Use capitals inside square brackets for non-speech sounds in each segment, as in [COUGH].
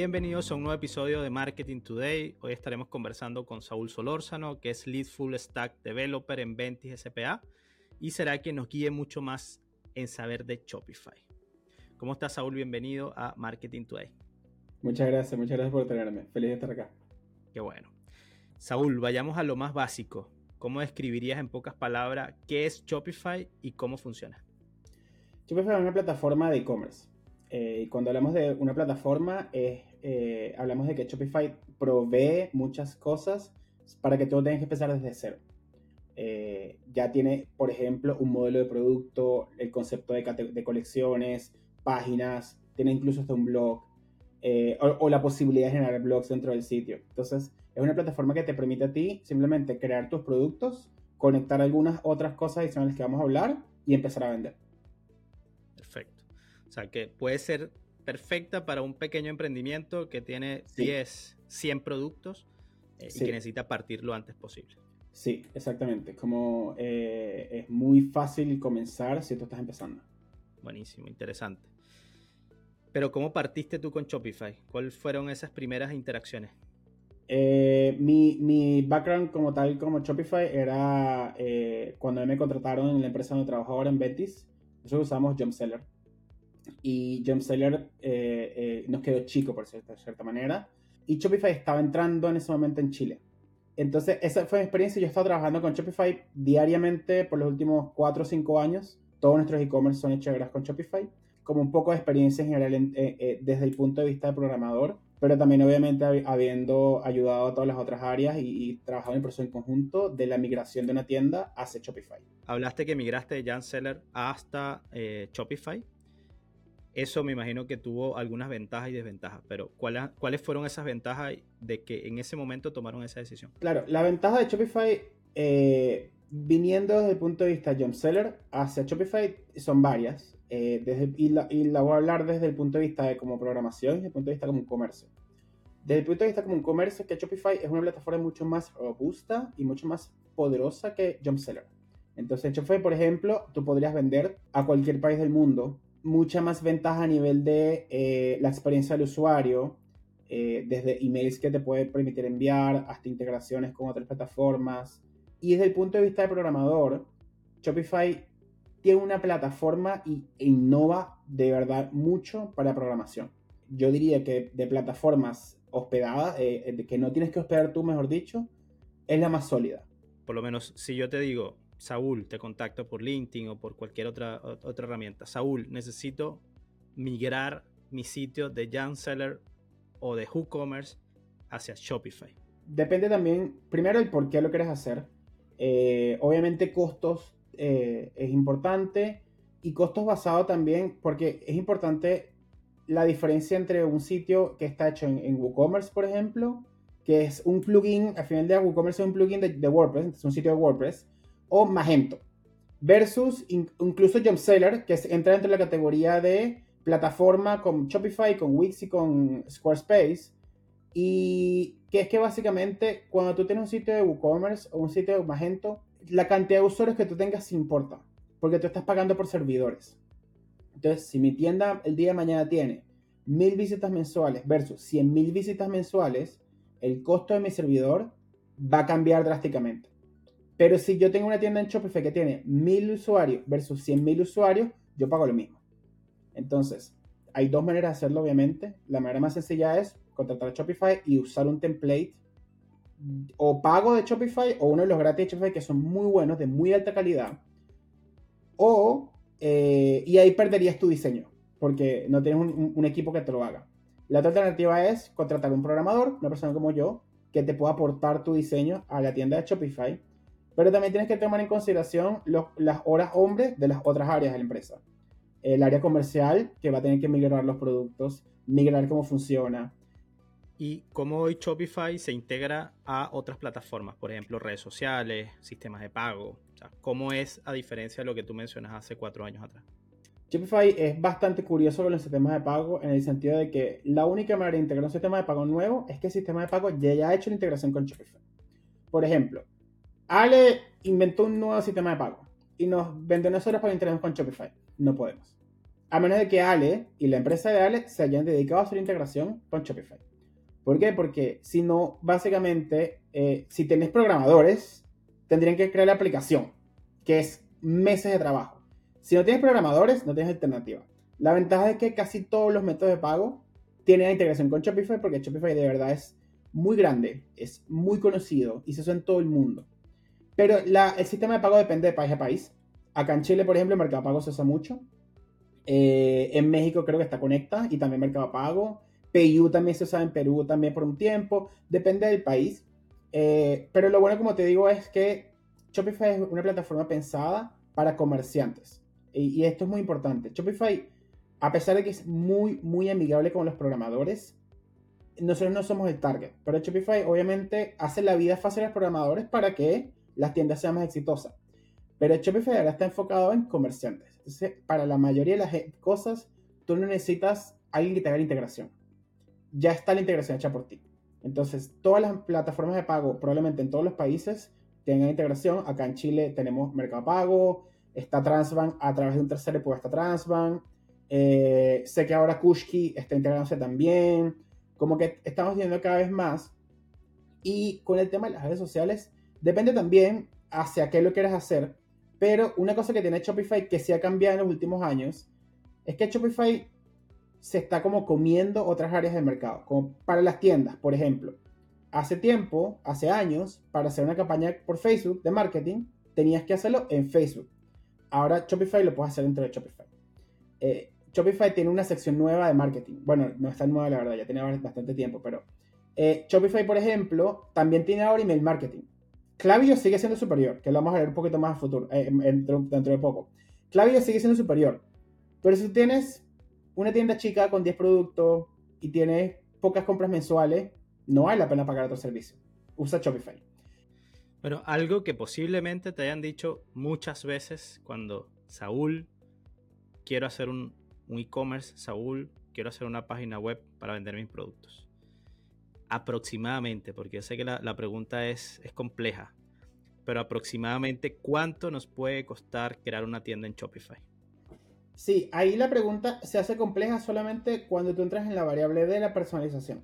Bienvenidos a un nuevo episodio de Marketing Today. Hoy estaremos conversando con Saúl Solórzano, que es Lead Full Stack Developer en Ventis SPA y será quien nos guíe mucho más en saber de Shopify. ¿Cómo estás, Saúl? Bienvenido a Marketing Today. Muchas gracias, muchas gracias por tenerme. Feliz de estar acá. Qué bueno. Saúl, vayamos a lo más básico. ¿Cómo describirías en pocas palabras qué es Shopify y cómo funciona? Shopify es una plataforma de e-commerce. Eh, y cuando hablamos de una plataforma, eh, hablamos de que Shopify provee muchas cosas para que tú no tengas que empezar desde cero. Eh, ya tiene, por ejemplo, un modelo de producto, el concepto de, de colecciones, páginas, tiene incluso hasta un blog, o, o, la posibilidad de generar blogs dentro del sitio. Entonces, es una plataforma que te permite a ti simplemente crear tus productos, conectar algunas otras cosas adicionales que vamos a hablar y empezar a vender. Perfecto. O sea que puede ser perfecta para un pequeño emprendimiento que tiene 10, 100 productos eh, y que necesita partir lo antes posible. Sí, exactamente. Como eh, es muy fácil comenzar si tú estás empezando. Buenísimo, interesante. Pero ¿cómo partiste tú con Shopify? ¿Cuáles fueron esas primeras interacciones? Eh, mi, mi, background como tal, como Shopify, era eh, cuando me contrataron en la empresa donde trabajo ahora en Betis, nosotros usamos Jumpseller. Y Jumpseller eh, nos quedó chico, por cierta, de cierta manera. Y Shopify estaba entrando en ese momento en Chile. Entonces, esa fue mi experiencia. Yo he estado trabajando con Shopify diariamente por los últimos 4 o 5 años. Todos nuestros e-commerce son hechos con Shopify. Como un poco de experiencia en general desde el punto de vista de programador pero también obviamente habiendo ayudado a todas las otras áreas y, trabajado en el proceso en conjunto de la migración de una tienda hacia Shopify. Hablaste que migraste de Jan Seller hasta eh, Shopify. Eso me imagino que tuvo algunas ventajas y desventajas, pero ¿cuáles, ¿cuáles fueron esas ventajas de que en ese momento tomaron esa decisión? Claro, la ventaja de Shopify, eh, viniendo desde el punto de vista John Seller hacia Shopify, son varias. Eh, desde, y, la, y, la, voy a hablar desde el punto de vista de como programación y desde el punto de vista como un comercio. Desde el punto de vista como un comercio, que Shopify es una plataforma mucho más robusta y mucho más poderosa que Jumpseller. Entonces, Shopify, por ejemplo, tú podrías vender a cualquier país del mundo. Mucha más ventaja a nivel de eh, la experiencia del usuario, eh, desde emails que te puede permitir enviar hasta integraciones con otras plataformas. Y desde el punto de vista del programador, Shopify tiene una plataforma y innova de verdad mucho para programación. Yo diría que de plataformas hospedadas, eh, que no tienes que hospedar tú, mejor dicho, es la más sólida. Por lo menos, si yo te digo, Saúl, te contacto por LinkedIn o por cualquier otra, otra herramienta. Saúl, necesito migrar mi sitio de Jan Seller o de WooCommerce hacia Shopify. Depende también, primero, el por qué lo quieres hacer. Eh, obviamente, costos eh, es importante y costos basados también, porque es importante la diferencia entre un sitio que está hecho en, WooCommerce, por ejemplo, que es un plugin, al final de WooCommerce es un plugin de, WordPress, es un sitio de WordPress, o Magento, versus incluso Jumpseller, que entra dentro de la categoría de plataforma con Shopify, con Wix y con Squarespace, y que es que básicamente cuando tú tienes un sitio de WooCommerce o un sitio de Magento, la cantidad de usuarios que tú tengas importa, porque tú estás pagando por servidores. Entonces, si mi tienda el día de mañana tiene mil visitas mensuales versus 100 mil visitas mensuales, el costo de mi servidor va a cambiar drásticamente. Pero si yo tengo una tienda en Shopify que tiene mil usuarios versus 100 mil usuarios, yo pago lo mismo. Entonces, hay dos maneras de hacerlo, obviamente. La manera más sencilla es contratar a Shopify y usar un template o pago de Shopify o uno de los gratis de Shopify que son muy buenos, de muy alta calidad. O, eh, y ahí perderías tu diseño, porque no tienes un, equipo que te lo haga. La otra alternativa es contratar un programador, una persona como yo, que te pueda aportar tu diseño a la tienda de Shopify. Pero también tienes que tomar en consideración las horas hombres de las otras áreas de la empresa. El área comercial, que va a tener que migrar los productos, migrar cómo funciona, y cómo hoy Shopify se integra a otras plataformas, por ejemplo, redes sociales, sistemas de pago. ¿Cómo es a diferencia de lo que tú mencionas hace cuatro años atrás? Shopify es bastante curioso con los sistemas de pago en el sentido de que la única manera de integrar un sistema de pago nuevo es que el sistema de pago ya haya hecho la integración con Shopify. Por ejemplo, Ale inventó un nuevo sistema de pago y nos vendió nosotros para integrarnos con Shopify. No podemos. A menos de que Ale y la empresa de Ale se hayan dedicado a hacer integración con Shopify. ¿Por qué? Porque si no, básicamente, eh, si tenés programadores, tendrían que crear la aplicación, que es meses de trabajo. Si no tienes programadores, no tienes alternativa. La ventaja es que casi todos los métodos de pago tienen integración con Shopify porque Shopify de verdad es muy grande, es muy conocido y se usa en todo el mundo. Pero el sistema de pago depende de país a país. Acá en Chile, por ejemplo, el Mercado Pago se usa mucho. Eh, en México creo que está Conecta y también Mercado Pago. PayU también se usa en Perú también por un tiempo. Depende del país. Eh, pero lo bueno, como te digo, es que Shopify es una plataforma pensada para comerciantes. Y, y esto es muy importante. Shopify, a pesar de que es muy, muy amigable con los programadores, nosotros no somos el target. Pero Shopify obviamente hace la vida fácil a los programadores para que las tiendas sean más exitosas. Pero Shopify ahora está enfocado en comerciantes. Para la mayoría de las cosas, tú no necesitas alguien que te haga la integración. Ya está la integración hecha por ti. Entonces, todas las plataformas de pago, probablemente en todos los países, tengan integración. Acá en Chile tenemos Mercado Pago, está Transbank, a través de un tercero pues está Transbank. Eh, sé que ahora Kushki está integrándose también. Como que estamos viendo cada vez más. Y con el tema de las redes sociales, Depende también hacia qué lo quieres hacer, pero una cosa que tiene Shopify que se ha cambiado en los últimos años es que Shopify se está como comiendo otras áreas del mercado, como para las tiendas, por ejemplo. Hace tiempo, hace años, para hacer una campaña por Facebook de marketing, tenías que hacerlo en Facebook. Ahora Shopify lo puedes hacer dentro de Shopify. Eh, Shopify tiene una sección nueva de marketing. Bueno, no está nueva la verdad, ya tiene bastante tiempo, pero eh, Shopify, por ejemplo, también tiene ahora email marketing. Klaviyo sigue siendo superior, que lo vamos a ver un poquito más a futuro, eh, dentro, de poco. Klaviyo sigue siendo superior. Pero si tienes una tienda chica con 10 productos y tienes pocas compras mensuales, no vale la pena pagar otro servicio. Usa Shopify. Bueno, algo que posiblemente te hayan dicho muchas veces cuando Saúl, quiero hacer un, e-commerce, Saúl, quiero hacer una página web para vender mis productos aproximadamente, porque yo sé que la, pregunta es, es, compleja, pero aproximadamente cuánto nos puede costar crear una tienda en Shopify. Sí, ahí la pregunta se hace compleja solamente cuando tú entras en la variable de la personalización.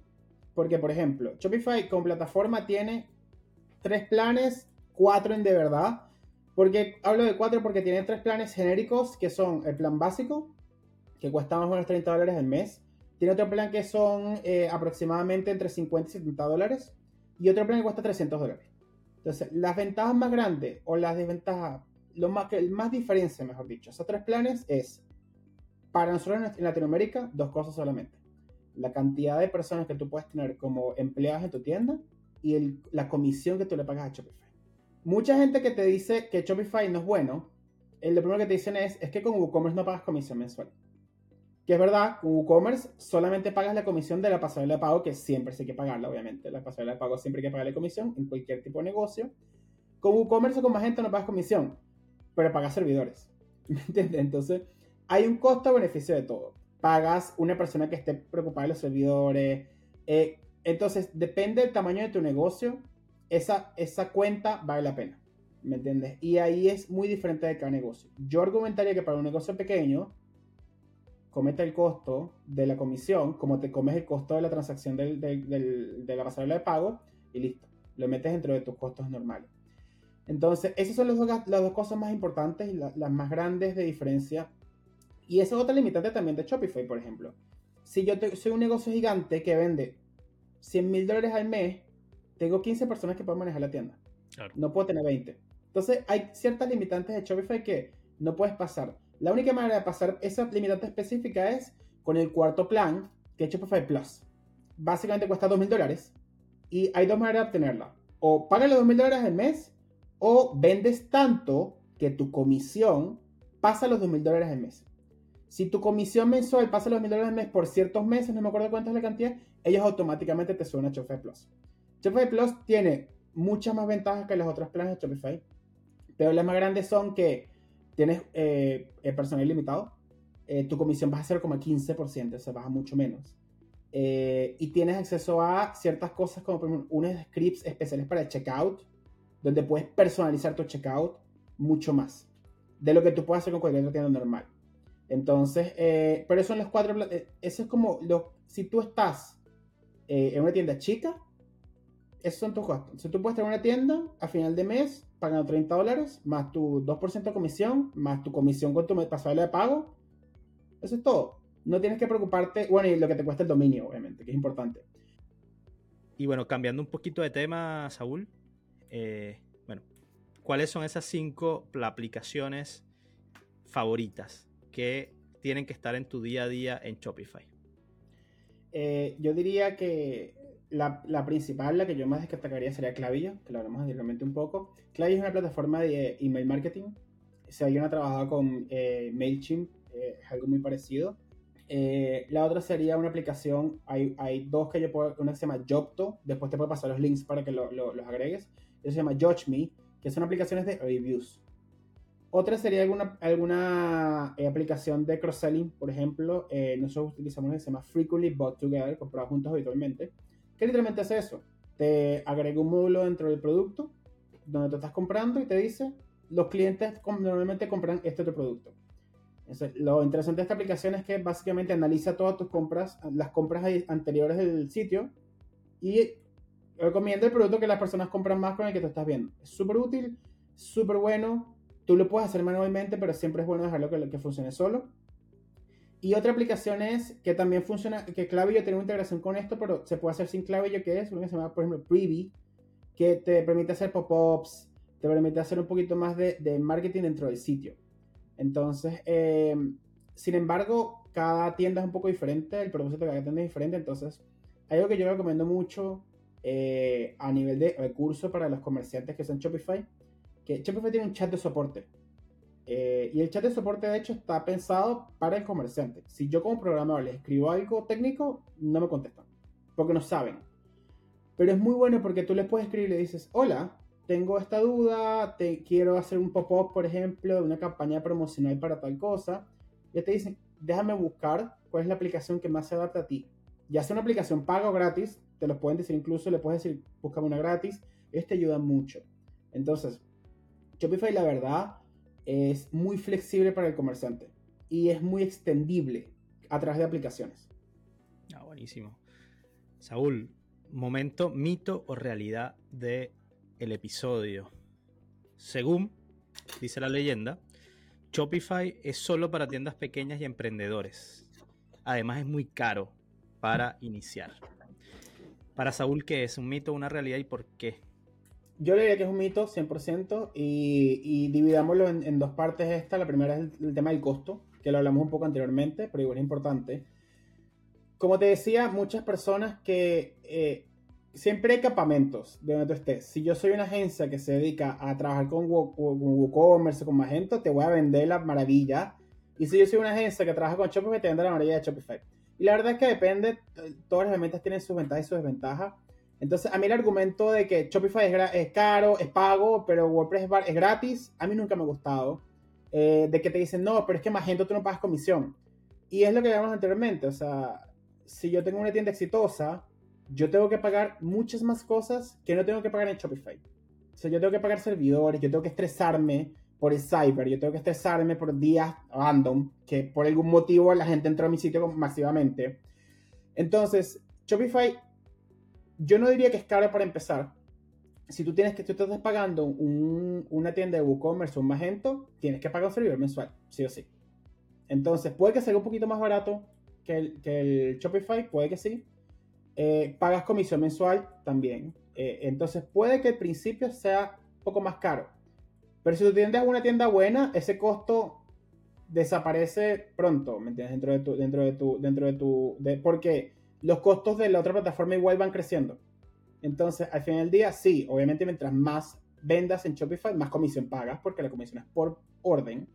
Porque, por ejemplo, Shopify con plataforma tiene tres planes, cuatro en de verdad. Porque hablo de cuatro porque tiene tres planes genéricos que son el plan básico, que cuesta más o menos 30 dólares al mes. Tiene otro plan que son eh, aproximadamente entre 50 y 70 dólares. Y otro plan que cuesta 300 dólares. Entonces, las ventajas más grandes o las desventajas, lo más, que más diferencia, mejor dicho, esos tres planes es, para nosotros en Latinoamérica, dos cosas solamente. La cantidad de personas que tú puedes tener como empleados en tu tienda y la comisión que tú le pagas a Shopify. Mucha gente que te dice que Shopify no es bueno, el lo primero que te dicen es, es que con WooCommerce no pagas comisión mensual. Que es verdad, con WooCommerce solamente pagas la comisión de la pasarela de pago, que siempre hay que pagarla, obviamente. La pasarela de pago siempre hay que pagarle comisión en cualquier tipo de negocio. Con WooCommerce o con Magento no pagas comisión, pero pagas servidores. [LAUGHS] ¿Me entiendes? Entonces, hay un costo-beneficio de todo. Pagas una persona que esté preocupada de los servidores. Eh, entonces, depende del tamaño de tu negocio, esa, esa cuenta vale la pena. ¿Me entiendes? Y ahí es muy diferente de cada negocio. Yo argumentaría que para un negocio pequeño, comete el costo de la comisión, como te comes el costo de la transacción de la pasarela de pago y listo, lo metes dentro de tus costos normales. Entonces, esas son las dos, cosas más importantes y las más grandes de diferencia. Y esa es otra limitante también de Shopify, por ejemplo. Si yo soy un negocio gigante que vende 100 mil dólares al mes, tengo 15 personas que pueden manejar la tienda. No puedo tener 20. Entonces, hay ciertas limitantes de Shopify que no puedes pasar. La única manera de pasar esa limitante específica es con el cuarto plan, que es Shopify Plus. Básicamente cuesta 2.000 dólares y hay dos maneras de obtenerla. O pagas los 2.000 dólares al mes o vendes tanto que tu comisión pasa los 2.000 dólares al mes. Si tu comisión mensual pasa los 1.000 dólares al mes por ciertos meses, no me acuerdo cuánto es la cantidad, ellos automáticamente te suben a Shopify Plus. Shopify Plus tiene muchas más ventajas que los otros planes de Shopify, pero las más grandes son que tienes eh, personal ilimitado, eh, tu comisión va a ser como 15%, o sea, baja mucho menos. Eh, y tienes acceso a ciertas cosas como por ejemplo unos scripts especiales para el checkout, donde puedes personalizar tu checkout mucho más de lo que tú puedes hacer con cualquier otra tienda normal. Entonces, eh, pero son los cuatro, eh, eso es como, si tú estás eh, en una tienda chica, esos son tus gastos. Si tú puedes tener una tienda a final de mes pagando 30 dólares, más tu 2% de comisión, más tu comisión con tu pasable de pago, eso es todo. No tienes que preocuparte, bueno, y lo que te cuesta el dominio, obviamente, que es importante. Y bueno, cambiando un poquito de tema, Saúl, bueno, ¿cuáles son esas cinco aplicaciones favoritas que tienen que estar en tu día a día en Shopify? Eh, yo diría que la, principal, la que yo más destacaría sería Clavillo, que lo hablamos anteriormente un poco. Clavillo es una plataforma de email marketing. Si alguien ha trabajado con eh, MailChimp, eh, es algo muy parecido. la otra sería una aplicación, hay, hay, dos que yo puedo, una se llama Jobto, después te puedo pasar los links para que los agregues. Eso se llama Judge Me, que son aplicaciones de reviews. Otra sería alguna, alguna eh, aplicación de cross-selling, por ejemplo, eh, nosotros utilizamos una que se llama Frequently Bought Together, comprado juntos habitualmente, que literalmente hace eso. Te agrega un módulo dentro del producto donde tú estás comprando y te dice, los clientes normalmente compran este otro producto. lo interesante de esta aplicación es que básicamente analiza todas tus compras, las compras anteriores del sitio y recomienda el producto que las personas compran más con el que tú estás viendo. Es súper útil, súper bueno Tú lo puedes hacer manualmente, pero siempre es bueno dejarlo que, que funcione solo. Y otra aplicación es que también funciona, que Klaviyo tiene una integración con esto, pero se puede hacer sin Klaviyo, que es una que se llama, por ejemplo, Preview, que te permite hacer pop-ups, te permite hacer un poquito más de, de marketing dentro del sitio. Entonces, em, sin embargo, cada tienda es un poco diferente, el propósito de cada tienda es diferente, entonces, hay algo que yo recomiendo mucho eh, a nivel de recurso para los comerciantes que son Shopify, que Shopify tiene un chat de soporte. Eh, y el chat de soporte, de hecho, está pensado para el comerciante. Si yo como programador les escribo algo técnico, no me contestan, porque no saben. Pero es muy bueno porque tú les puedes escribir y le dices, hola, tengo esta duda, te quiero hacer un pop-up, por ejemplo, de una campaña promocional para tal cosa. Y te dicen, déjame buscar cuál es la aplicación que más se adapta a ti. Ya sea una aplicación paga o gratis, te lo pueden decir incluso, le puedes decir, búscame una gratis. Esto ayuda mucho. Entonces, Shopify, la verdad, es muy flexible para el comerciante y es muy extendible a través de aplicaciones. Ah, buenísimo. Saúl, momento, mito o realidad del el episodio. Según dice la leyenda, Shopify es solo para tiendas pequeñas y emprendedores. Además es muy caro para iniciar. Para Saúl, ¿qué es? ¿Un mito o una realidad y por qué? Yo le diría que es un mito 100% y, y dividámoslo en, dos partes esta. La primera es el, tema del costo, que lo hablamos un poco anteriormente, pero igual es importante. Como te decía, muchas personas que eh, siempre hay campamentos de donde tú estés. Si yo soy una agencia que se dedica a trabajar con, WooCommerce, con Magento, te voy a vender la maravilla. Y si yo soy una agencia que trabaja con Shopify, te vendo la maravilla de Shopify. Y la verdad es que depende, todas las herramientas tienen sus ventajas y sus desventajas. Entonces, a mí el argumento de que Shopify es, caro, es pago, pero WordPress es, gratis, a mí nunca me ha gustado. Eh, de que te dicen, no, pero es que Magento tú no pagas comisión. Y es lo que hablamos anteriormente, o sea, si yo tengo una tienda exitosa, yo tengo que pagar muchas más cosas que no tengo que pagar en Shopify. O sea, yo tengo que pagar servidores, yo tengo que estresarme por el cyber, yo tengo que estresarme por días random, que por algún motivo la gente entró a mi sitio masivamente. Entonces, Shopify yo no diría que es caro para empezar. Si tú tienes que, tú estás pagando una tienda de WooCommerce o un Magento, tienes que pagar un servidor mensual, sí o sí. Entonces, puede que sea un poquito más barato que el, que el Shopify, puede que sí. Eh, pagas comisión mensual también. Eh, entonces, puede que al principio sea un poco más caro. Pero si tú tienes una tienda buena, ese costo desaparece pronto, ¿me entiendes? Dentro de tu, dentro de tu, dentro de tu, de, porque los costos de la otra plataforma igual van creciendo. Entonces, al final del día, sí, obviamente mientras más vendas en Shopify, más comisión pagas, porque la comisión es por orden.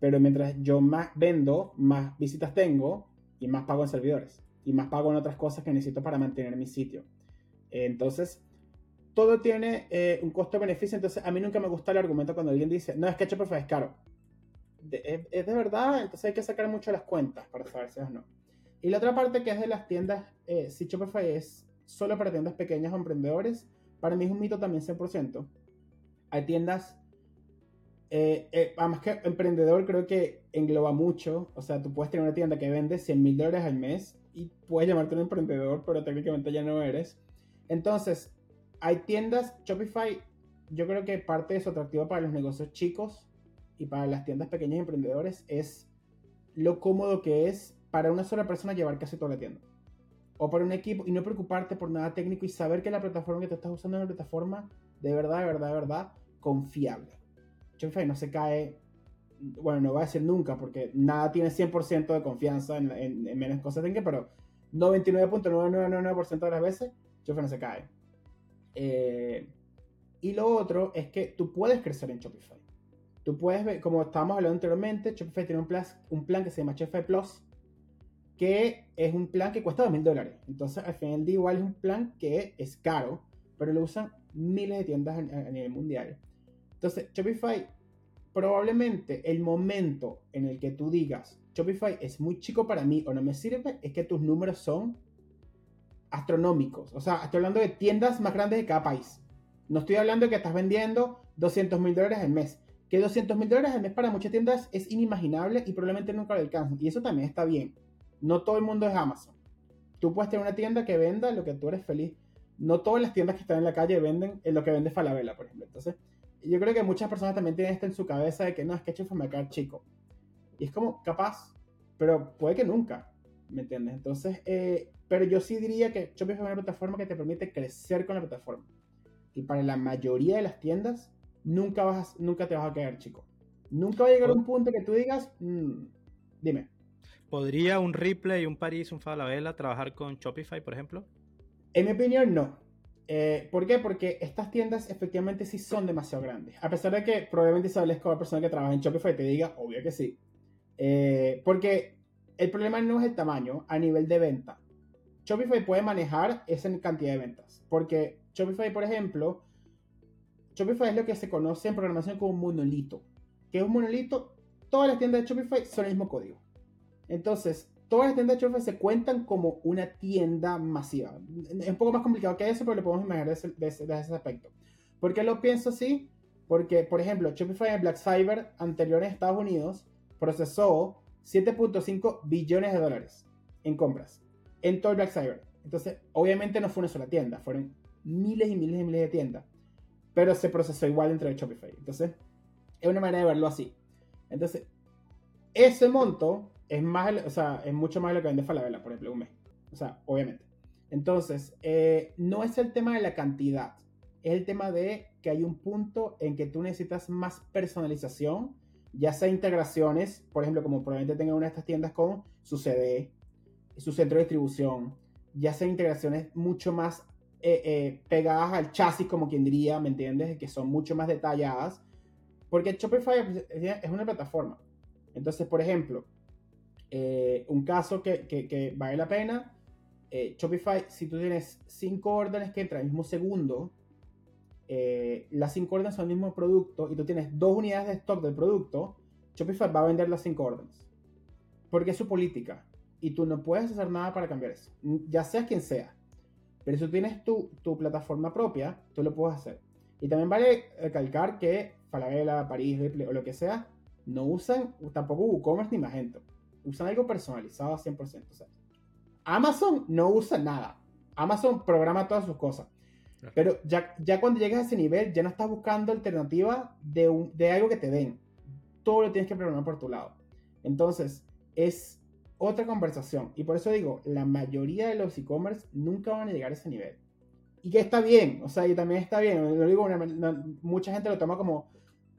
Pero mientras yo más vendo, más visitas tengo y más pago en servidores. Y más pago en otras cosas que necesito para mantener mi sitio. Entonces, todo tiene eh, un costo-beneficio. Entonces, a mí nunca me gusta el argumento cuando alguien dice, no, es que Shopify es caro. es, de verdad, entonces hay que sacar mucho las cuentas para saber si es o no. Y la otra parte que es de las tiendas, eh, si Shopify es solo para tiendas pequeñas o emprendedores, para mí es un mito también 100%. Hay tiendas Eh, eh, además que emprendedor creo que engloba mucho. O sea, tú puedes tener una tienda que vende 100 mil dólares al mes y puedes llamarte un emprendedor, pero técnicamente ya no eres. Entonces, hay tiendas, Shopify, yo creo que parte de su atractivo para los negocios chicos y para las tiendas pequeñas y emprendedores es lo cómodo que es para una sola persona llevar casi toda la tienda. O para un equipo y no preocuparte por nada técnico y saber que la plataforma que te estás usando es una plataforma de verdad, de verdad, de verdad confiable. Shopify no se cae, bueno, no voy a decir nunca porque nada tiene 100% de confianza en, menos cosas que, pero 99.9999% de las veces Shopify no se cae. Eh, y lo otro es que tú puedes crecer en Shopify. Tú puedes como estábamos hablando anteriormente, Shopify tiene un plan, un plan que se llama Shopify Plus, que es un plan que cuesta 2.000 dólares. Entonces, al final de igual es un plan que es caro, pero lo usan miles de tiendas a, nivel mundial. Entonces, Shopify, probablemente el momento en el que tú digas, Shopify es muy chico para mí o no me sirve, es que tus números son astronómicos. O sea, estoy hablando de tiendas más grandes de cada país. No estoy hablando de que estás vendiendo 200 mil dólares al mes. Que 200 mil dólares al mes para muchas tiendas es inimaginable y probablemente nunca lo alcancen. Y eso también está bien. No todo el mundo es Amazon. Tú puedes tener una tienda que venda lo que tú eres feliz. No todas las tiendas que están en la calle venden lo que vende Falabella, por ejemplo. Entonces, yo creo que muchas personas también tienen esto en su cabeza de que no, es que Shopify me cae chico. Y es como, capaz, pero puede que nunca. ¿Me entiendes? Entonces, eh, pero yo sí diría que Shopify es una plataforma que te permite crecer con la plataforma. Y para la mayoría de las tiendas, nunca, vas nunca te vas a quedar chico. Nunca va a llegar un punto que tú digas, mm, dime. ¿Podría un Ripley, un París, un Falabella trabajar con Shopify, por ejemplo? En mi opinión, no. Eh, ¿Por qué? Porque estas tiendas efectivamente sí son demasiado grandes. A pesar de que probablemente si hables con la persona que trabaja en Shopify te diga, obvio que sí. Eh, porque el problema no es el tamaño a nivel de venta. Shopify puede manejar esa cantidad de ventas. Porque Shopify, por ejemplo, Shopify es lo que se conoce en programación como un monolito. ¿Qué es un monolito? Todas las tiendas de Shopify son el mismo código. Entonces, todas las tiendas de Shopify se cuentan como una tienda masiva. Es un poco más complicado que eso, pero lo podemos imaginar desde, ese, aspecto. ¿Por qué lo pienso así? Porque, por ejemplo, Shopify en Black Cyber anterior en Estados Unidos procesó 7.5 billones de dólares en compras en todo el Black Cyber. Entonces, obviamente no fue una sola tienda, fueron miles y miles y miles de tiendas. Pero se procesó igual dentro de Shopify. Entonces, es una manera de verlo así. Entonces, ese monto es más, o sea, es mucho más de lo que vende Falabella, por ejemplo, un mes. O sea, obviamente. Entonces, eh, no es el tema de la cantidad, es el tema de que hay un punto en que tú necesitas más personalización, ya sea integraciones, por ejemplo, como probablemente tenga una de estas tiendas con su CD, su centro de distribución, ya sea integraciones mucho más eh, eh, pegadas al chasis, como quien diría, ¿me entiendes? Que son mucho más detalladas, porque Shopify es una plataforma. Entonces, por ejemplo, eh, un caso que, vale la pena, Shopify, si tú tienes cinco órdenes que entran el mismo segundo, las cinco órdenes son el mismo producto y tú tienes dos unidades de stock del producto, Shopify va a vender las cinco órdenes. Porque es su política y tú no puedes hacer nada para cambiar eso, ya seas quien sea. Pero si tú tienes tu, tu plataforma propia, tú lo puedes hacer. Y también vale recalcar que Falabella, París, o lo que sea, no usan tampoco WooCommerce ni Magento. Usan algo personalizado a 100%. O sea, Amazon no usa nada. Amazon programa todas sus cosas. Pero ya, ya cuando llegas a ese nivel, ya no estás buscando alternativa de, un, de algo que te den. Todo lo tienes que programar por tu lado. Entonces, es otra conversación. Y por eso digo, la mayoría de los e-commerce nunca van a llegar a ese nivel. Y que está bien, o sea, y también está bien. Lo digo, mucha gente lo toma como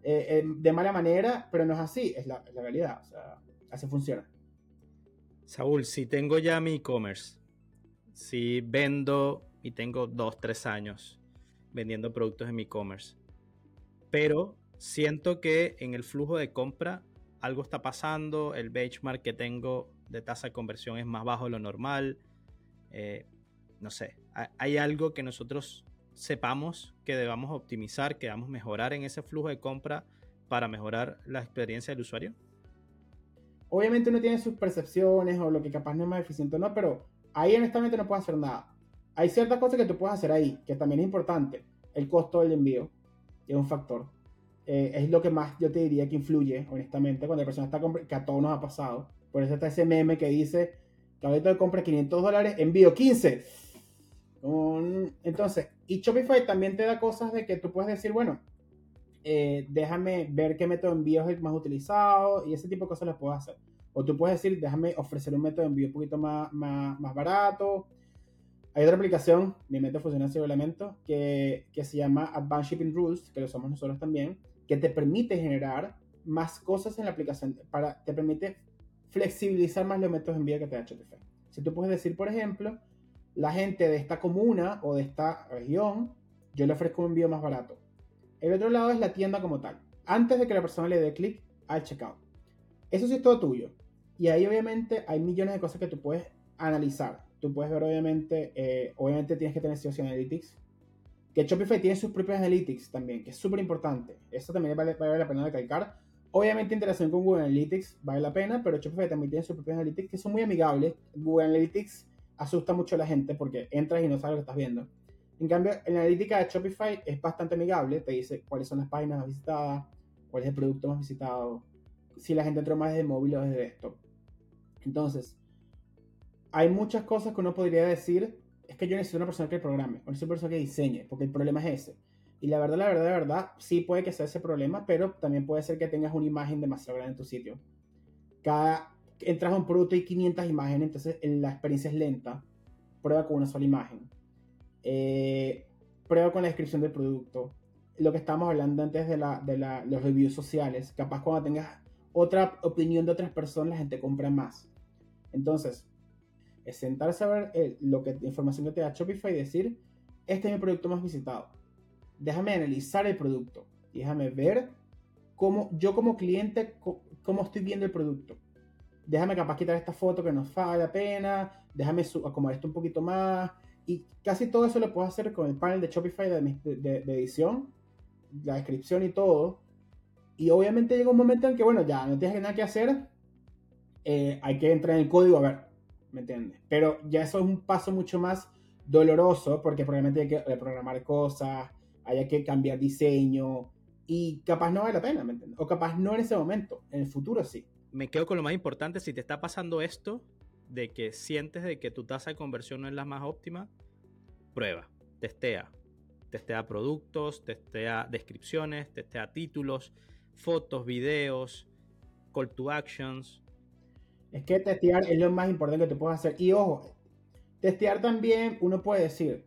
eh, eh, de mala manera, pero no es así, es la, realidad, o sea, así funciona. Saúl, si tengo ya mi e-commerce, si vendo y tengo dos, tres años vendiendo productos en mi e-commerce, pero siento que en el flujo de compra algo está pasando, el benchmark que tengo de tasa de conversión es más bajo de lo normal. Eh, no sé, ¿hay algo que nosotros sepamos que debamos optimizar, que debamos mejorar en ese flujo de compra para mejorar la experiencia del usuario? Obviamente uno tiene sus percepciones o lo que capaz no es más eficiente o no, pero ahí honestamente no puedo hacer nada. Hay ciertas cosas que tú puedes hacer ahí, que también es importante. El costo del envío es un factor. eh, es lo que más yo te diría que influye, honestamente, cuando la persona está comprando, que a todos nos ha pasado. Por eso está ese meme que dice, que ahorita compra 500 dólares, envío 15. entonces, y Shopify también te da cosas de que tú puedes decir, bueno, eh, déjame ver qué método de envío es el más utilizado y ese tipo de cosas las puedo hacer. O tú puedes decir, déjame ofrecer un método de envío un poquito más, más, más barato. Hay otra aplicación, mi método funciona ese elemento, que, que se llama Advanced Shipping Rules, que lo somos nosotros también, que te permite generar más cosas en la aplicación, para, te permite flexibilizar más los métodos de envío que te da Shopify. Si tú puedes decir, por ejemplo, la gente de esta comuna o de esta región, yo le ofrezco un envío más barato. El otro lado es la tienda como tal, antes de que la persona le dé clic al checkout. Eso sí es todo tuyo. Y ahí obviamente hay millones de cosas que tú puedes analizar. Tú puedes ver obviamente, eh, obviamente tienes que tener SEO Analytics, que Shopify tiene sus propios Analytics también, que es súper importante. Eso también vale, vale, la pena recalcar. Obviamente interacción con Google Analytics vale la pena, pero Shopify también tiene sus propios Analytics que son muy amigables. Google Analytics asusta mucho a la gente porque entras y no sabes lo que estás viendo. En cambio, la analítica de Shopify es bastante amigable, te dice cuáles son las páginas más visitadas, cuál es el producto más visitado, si la gente entró más desde móvil o desde desktop. Entonces, hay muchas cosas que uno podría decir, es que yo necesito una persona que programe, o necesito una persona que diseñe, porque el problema es ese. Y la verdad, la verdad, la verdad, sí puede que sea ese problema, pero también puede ser que tengas una imagen demasiado grande en tu sitio. Cada, entras a un producto y 500 imágenes, entonces la experiencia es lenta. Prueba con una sola imagen. Eh, prueba con la descripción del producto. Lo que estábamos hablando antes de, la, de la, los reviews sociales. Capaz cuando tengas otra opinión de otras personas, la gente compra más. Entonces, es sentarse a ver eh, lo que, la información que te da Shopify y decir, este es mi producto más visitado. Déjame analizar el producto y déjame ver cómo yo como cliente, cómo estoy viendo el producto déjame capaz quitar esta foto que nos vale la pena, déjame acomodar esto un poquito más. Y casi todo eso lo puedo hacer con el panel de Shopify de, edición, la descripción y todo. Y obviamente llega un momento en que, bueno, ya no tienes nada que hacer, eh, hay que entrar en el código a ver, ¿me entiendes? Pero ya eso es un paso mucho más doloroso porque probablemente hay que reprogramar cosas, hay que cambiar diseño y capaz no vale la pena, ¿me entiendes? O capaz no en ese momento, en el futuro sí me quedo con lo más importante, si te está pasando esto, de que sientes de que tu tasa de conversión no es la más óptima, prueba, testea. Testea productos, testea descripciones, testea títulos, fotos, videos, call to actions. Es que testear es lo más importante que te puedes hacer. Y ojo, testear también, uno puede decir,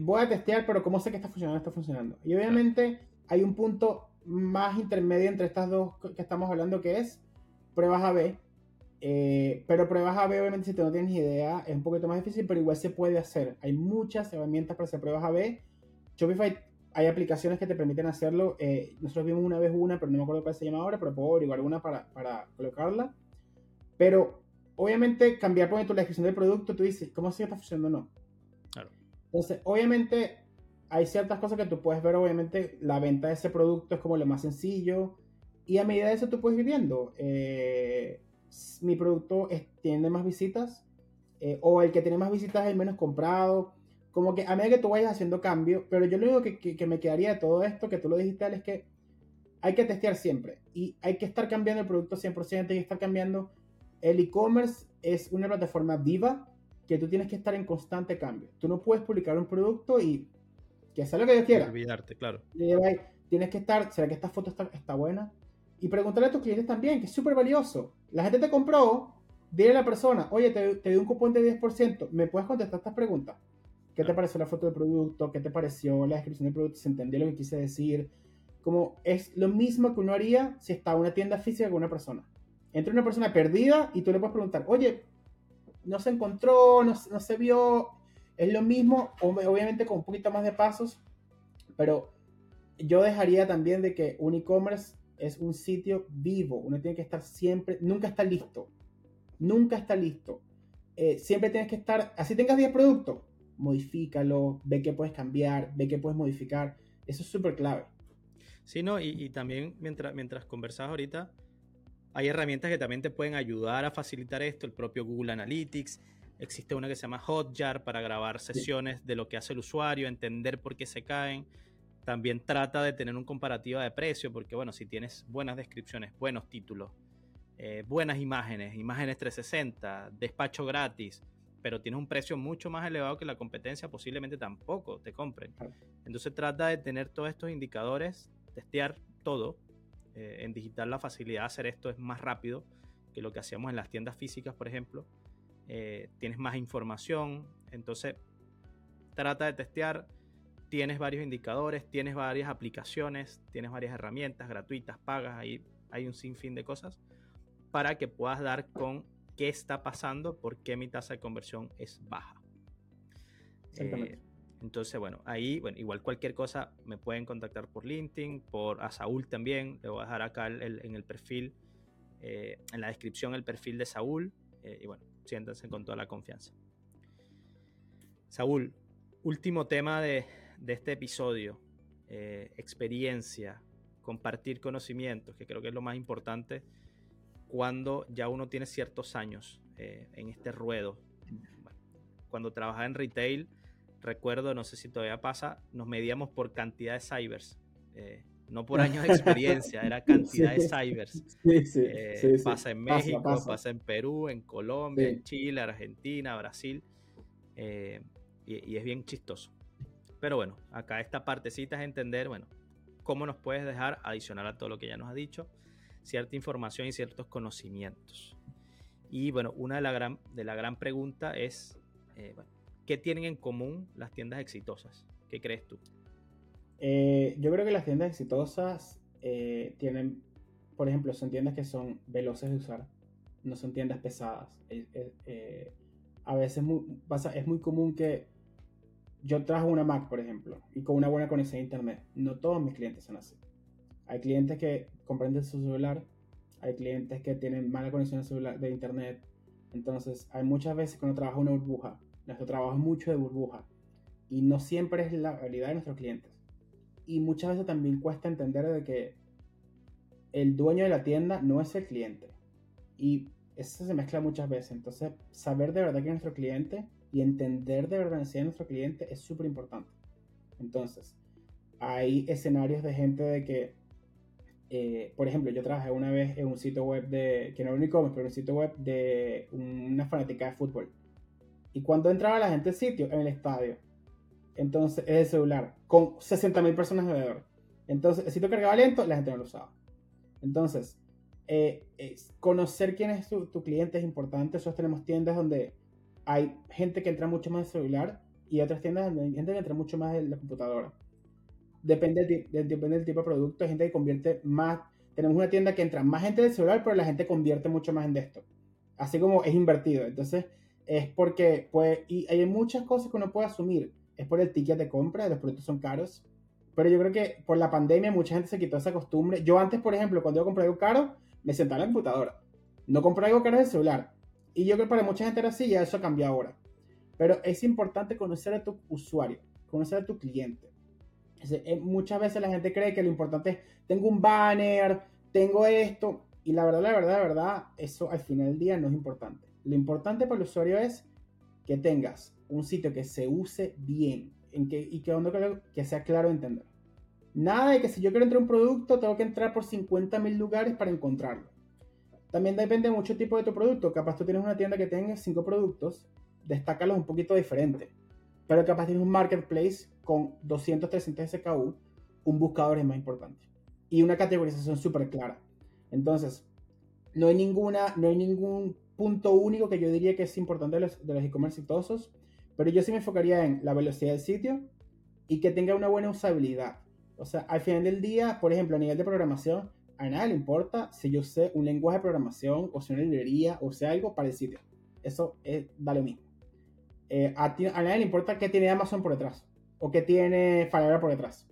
voy a testear, pero ¿cómo sé que está funcionando? Está funcionando. Y obviamente hay un punto más intermedio entre estas dos que estamos hablando que es pruebas A-B. Eh, pero pruebas A-B, obviamente, si tú no tienes idea, es un poquito más difícil, pero igual se puede hacer. Hay muchas herramientas para hacer pruebas A-B. Shopify, hay aplicaciones que te permiten hacerlo. Eh, nosotros vimos una vez una, pero no me acuerdo cuál se llama ahora, pero puedo averiguar una para, para colocarla. Pero, obviamente, cambiar por ejemplo la descripción del producto, tú dices, ¿cómo si está funcionando o no? Claro. Entonces, obviamente, hay ciertas cosas que tú puedes ver, obviamente, la venta de ese producto es como lo más sencillo y a medida de eso tú puedes ir viendo, eh, mi producto tiene más visitas, eh, o el que tiene más visitas es el menos comprado. Como que a medida que tú vayas haciendo cambio, pero yo lo único que, que, me quedaría de todo esto, que tú lo digital, es que hay que testear siempre. Y hay que estar cambiando el producto 100%, hay que estar cambiando. El e-commerce es una plataforma viva que tú tienes que estar en constante cambio. Tú no puedes publicar un producto y que sea lo que yo quiera. Olvidarte, claro. Tienes que estar, ¿será que esta foto está, está buena? Y preguntarle a tus clientes también, que es súper valioso. La gente te compró, dile a la persona, oye, te, te doy un cupón de 10%, ¿me puedes contestar estas preguntas? ¿Qué te pareció la foto del producto? ¿Qué te pareció la descripción del producto? ¿Se entendió lo que quise decir? Como es lo mismo que uno haría si está en una tienda física con una persona. Entra una persona perdida y tú le puedes preguntar, oye, no se encontró, no, no se vio. Es lo mismo, obviamente con un poquito más de pasos, pero yo dejaría también de que un e-commerce es un sitio vivo. Uno tiene que estar siempre, nunca está listo. Nunca está listo. Eh, siempre tienes que estar, así tengas 10 productos, modifícalo, ve qué puedes cambiar, ve qué puedes modificar. Eso es súper clave. Sí, no, y, también mientras, mientras conversas ahorita, hay herramientas que también te pueden ayudar a facilitar esto, el propio Google Analytics. Existe una que se llama Hotjar para grabar sesiones de lo que hace el usuario, entender por qué se caen También trata de tener un comparativo de precio, porque bueno, si tienes buenas descripciones, buenos títulos, eh, buenas imágenes, imágenes 360, despacho gratis, pero tienes un precio mucho más elevado que la competencia, posiblemente tampoco te compren. Entonces trata de tener todos estos indicadores, testear todo. Eh, en digital la facilidad de hacer esto es más rápido que lo que hacíamos en las tiendas físicas, por ejemplo. Eh, tienes más información, entonces trata de testear. Tienes varios indicadores, tienes varias aplicaciones, tienes varias herramientas gratuitas, pagas, ahí hay un sinfín de cosas para que puedas dar con qué está pasando, por qué mi tasa de conversión es baja. Eh, entonces, bueno, ahí, bueno, igual cualquier cosa me pueden contactar por LinkedIn, por a Saúl también. Le voy a dejar acá en el perfil, eh, en la descripción el perfil de Saúl. Eh, y bueno, siéntanse con toda la confianza. Saúl, último tema de, de este episodio. experiencia, compartir conocimientos, que creo que es lo más importante cuando ya uno tiene ciertos años eh, en este ruedo. cuando trabajaba en retail, recuerdo, no sé si todavía pasa, nos medíamos por cantidad de cybers. Eh, no por años de experiencia, era [LAUGHS] cantidad de cybers. Eh, pasa en México, pasa, en Perú, en Colombia, en Chile, Argentina, Brasil. y, es bien chistoso. Pero bueno, acá esta partecita es entender, bueno, cómo nos puedes dejar adicional a todo lo que ya nos ha dicho cierta información y ciertos conocimientos. Y bueno, una de la gran, de la gran pregunta es, eh, ¿qué tienen en común las tiendas exitosas? ¿Qué crees tú? Eh, yo creo que las tiendas exitosas eh, tienen, por ejemplo, son tiendas que son veloces de usar, no son tiendas pesadas. a veces pasa, es muy común que yo trajo una Mac, por ejemplo, y con una buena conexión a Internet. No todos mis clientes son así. Hay clientes que comprenden su celular, hay clientes que tienen mala conexión de internet. Entonces, hay muchas veces uno trabaja una burbuja. Nuestro trabajo es mucho de burbuja. Y no siempre es la realidad de nuestros clientes. Y muchas veces también cuesta entender de que el dueño de la tienda no es el cliente. Y eso se mezcla muchas veces. Entonces, saber de verdad que es nuestro cliente y entender de verdad es nuestro cliente es súper importante. Entonces, hay escenarios de gente de que eh, por ejemplo, yo trabajé una vez en un sitio web de, que no era un e-commerce, pero un sitio web de una fanática de fútbol. Y cuando entraba la gente al sitio, en el estadio, entonces es el celular, con 60.000 personas alrededor. Entonces, el sitio cargaba lento, la gente no lo usaba. Entonces, eh, conocer quién es tu, cliente es importante. Nosotros tenemos tiendas donde hay gente que entra mucho más en celular y otras tiendas donde hay gente que entra mucho más en la computadora depende del, depende del tipo de producto. Hay gente que convierte más. Tenemos una tienda que entra más gente del celular, pero la gente convierte mucho más en esto. Así como es invertido. Entonces, es porque, pues, y hay muchas cosas que uno puede asumir. Es por el ticket de compra, los productos son caros. Pero yo creo que por la pandemia mucha gente se quitó esa costumbre. Yo antes, por ejemplo, cuando yo compré algo caro, me sentaba en la computadora. No compré algo caro del celular. Y yo creo que para mucha gente era así, ya eso cambió ahora. Pero es importante conocer a tu usuario, conocer a tu cliente. Eh, muchas veces la gente cree que lo importante es, tengo un banner, tengo esto, y la verdad, la verdad, la verdad, eso al final del día no es importante. Lo importante para el usuario es que tengas un sitio que se use bien en que, y que, que sea claro de entender. Nada de que si yo quiero entrar a un producto, tengo que entrar por 50.000 lugares para encontrarlo. También depende mucho tipo de tu producto. Capaz tú tienes una tienda que tenga 5 productos, destácalos un poquito diferente. Pero capaz tienes un marketplace con 200, 300 SKU, un buscador es más importante. Y una categorización súper clara. Entonces, no hay, ninguna, no hay ningún punto único que yo diría que es importante de los, de los e-commerce exitosos, pero yo sí me enfocaría en la velocidad del sitio y que tenga una buena usabilidad. O sea, al final del día, por ejemplo, a nivel de programación, a nadie le importa si yo sé un lenguaje de programación o si una librería o sea algo sitio. Eso es, da lo mismo. Eh, a, a, nadie le importa qué tiene Amazon por detrás o qué tiene Falabella por detrás.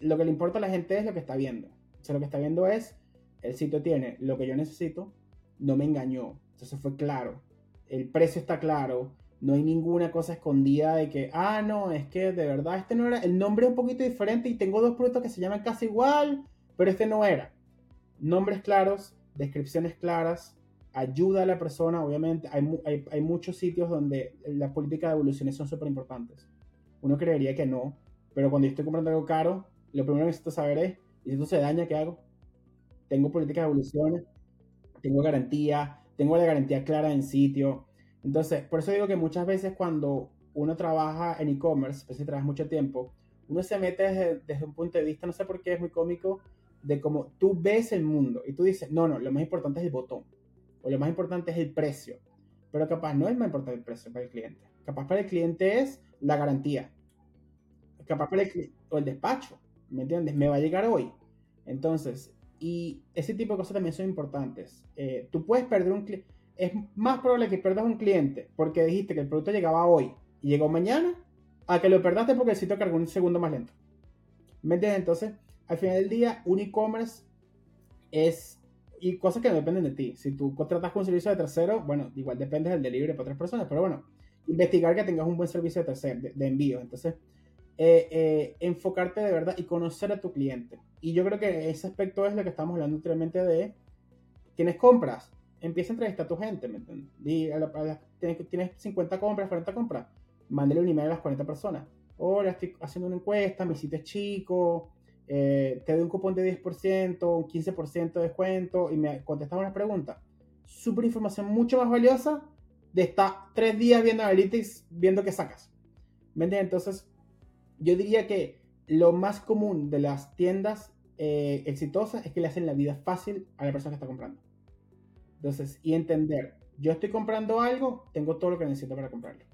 Lo que le importa a la gente es lo que está viendo. O sea, lo que está viendo es, el sitio tiene lo que yo necesito, no me engañó. Entonces fue claro. El precio está claro. No hay ninguna cosa escondida de que, ah, no, es que de verdad este no era. El nombre es un poquito diferente y tengo dos productos que se llaman casi igual, pero este no era. Nombres claros, descripciones claras, ayuda a la persona, obviamente. Hay, hay, hay muchos sitios donde la política de evoluciones son súper importantes. Uno creería que no, pero cuando yo estoy comprando algo caro, lo primero que necesito saber es, ¿y si esto se daña, qué hago? Tengo políticas de evoluciones, tengo garantía, tengo la garantía clara en sitio. Entonces, por eso digo que muchas veces cuando uno trabaja en e-commerce, pues si trabajas mucho tiempo, uno se mete desde, desde, un punto de vista, no sé por qué es muy cómico, de cómo tú ves el mundo y tú dices, no, no, lo más importante es el botón, o lo más importante es el precio, pero capaz no es más importante el precio para el cliente, capaz para el cliente es la garantía, capaz para el o el despacho, ¿me entiendes? Me va a llegar hoy. Entonces, y ese tipo de cosas también son importantes. Eh, tú puedes perder un cliente, es más probable que pierdas un cliente porque dijiste que el producto llegaba hoy y llegó mañana, a que lo perdaste porque el sitio cargó un segundo más lento. ¿Me entiendes? Entonces, al final del día, un e-commerce es. Y cosas que no dependen de ti. Si tú contratas con un servicio de tercero, bueno, igual depende del delivery para otras personas, pero bueno, investigar que tengas un buen servicio de tercero, de, envío. Entonces, eh, eh, enfocarte de verdad y conocer a tu cliente. Y yo creo que ese aspecto es lo que estamos hablando anteriormente de. Tienes compras, empieza a entrevistar a tu gente, ¿me entiendes? tienes, tienes 50 compras, 40 compras mándele un email a las 40 personas. Hola, estoy haciendo una encuesta, mi sitio es chico, eh, te doy un cupón de 10%, un 15% de descuento y me contestas una pregunta. Súper información mucho más valiosa de estar tres días viendo Analytics, viendo qué sacas. ¿Me entiendes? Entonces, yo diría que lo más común de las tiendas eh, exitosas es que le hacen la vida fácil a la persona que está comprando. Entonces, y entender, yo estoy comprando algo, tengo todo lo que necesito para comprarlo.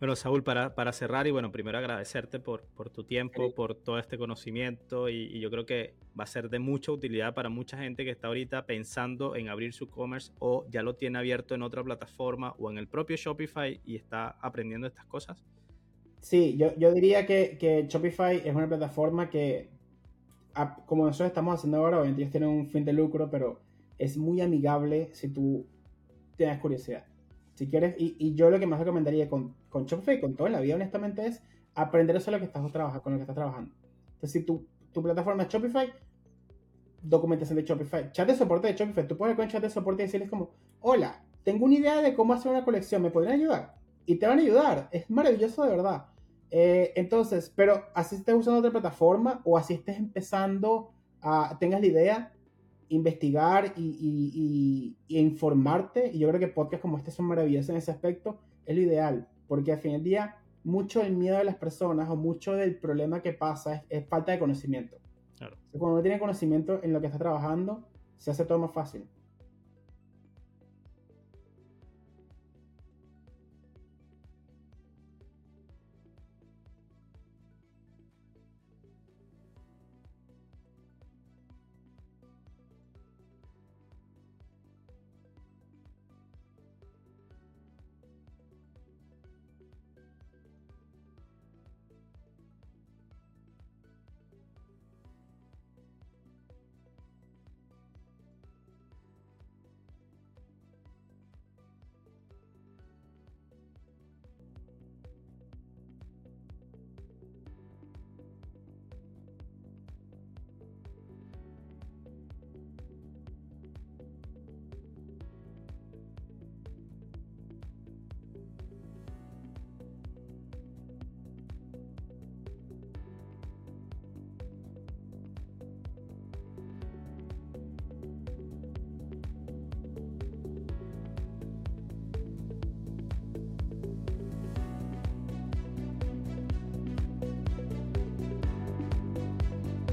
Bueno, Saúl, para, para, cerrar y bueno, primero agradecerte por, por tu tiempo, por todo este conocimiento y, yo creo que va a ser de mucha utilidad para mucha gente que está ahorita pensando en abrir su commerce o ya lo tiene abierto en otra plataforma o en el propio Shopify y está aprendiendo estas cosas. Sí, yo, yo diría que, que, Shopify es una plataforma que, como nosotros estamos haciendo ahora, obviamente ellos tienen un fin de lucro, pero es muy amigable si tú tienes curiosidad. Si quieres, y, y yo lo que más recomendaría con, con Shopify, con toda la vida, honestamente, es aprender eso lo que estás trabajando, con lo que estás trabajando. Entonces, si tu, tu plataforma es Shopify, documentación de Shopify, chat de soporte de Shopify, tú puedes con chat de soporte y decirles como, hola, tengo una idea de cómo hacer una colección, ¿me podrían ayudar? Y te van a ayudar, es maravilloso de verdad. Eh, entonces, pero así estés usando otra plataforma o así estés empezando a, tengas la idea, investigar y, informarte. Y yo creo que podcasts como este son maravillosos en ese aspecto. Es lo ideal, porque al fin del día, mucho del miedo de las personas o mucho del problema que pasa es, falta de conocimiento. Cuando uno tiene conocimiento en lo que está trabajando, se hace todo más fácil.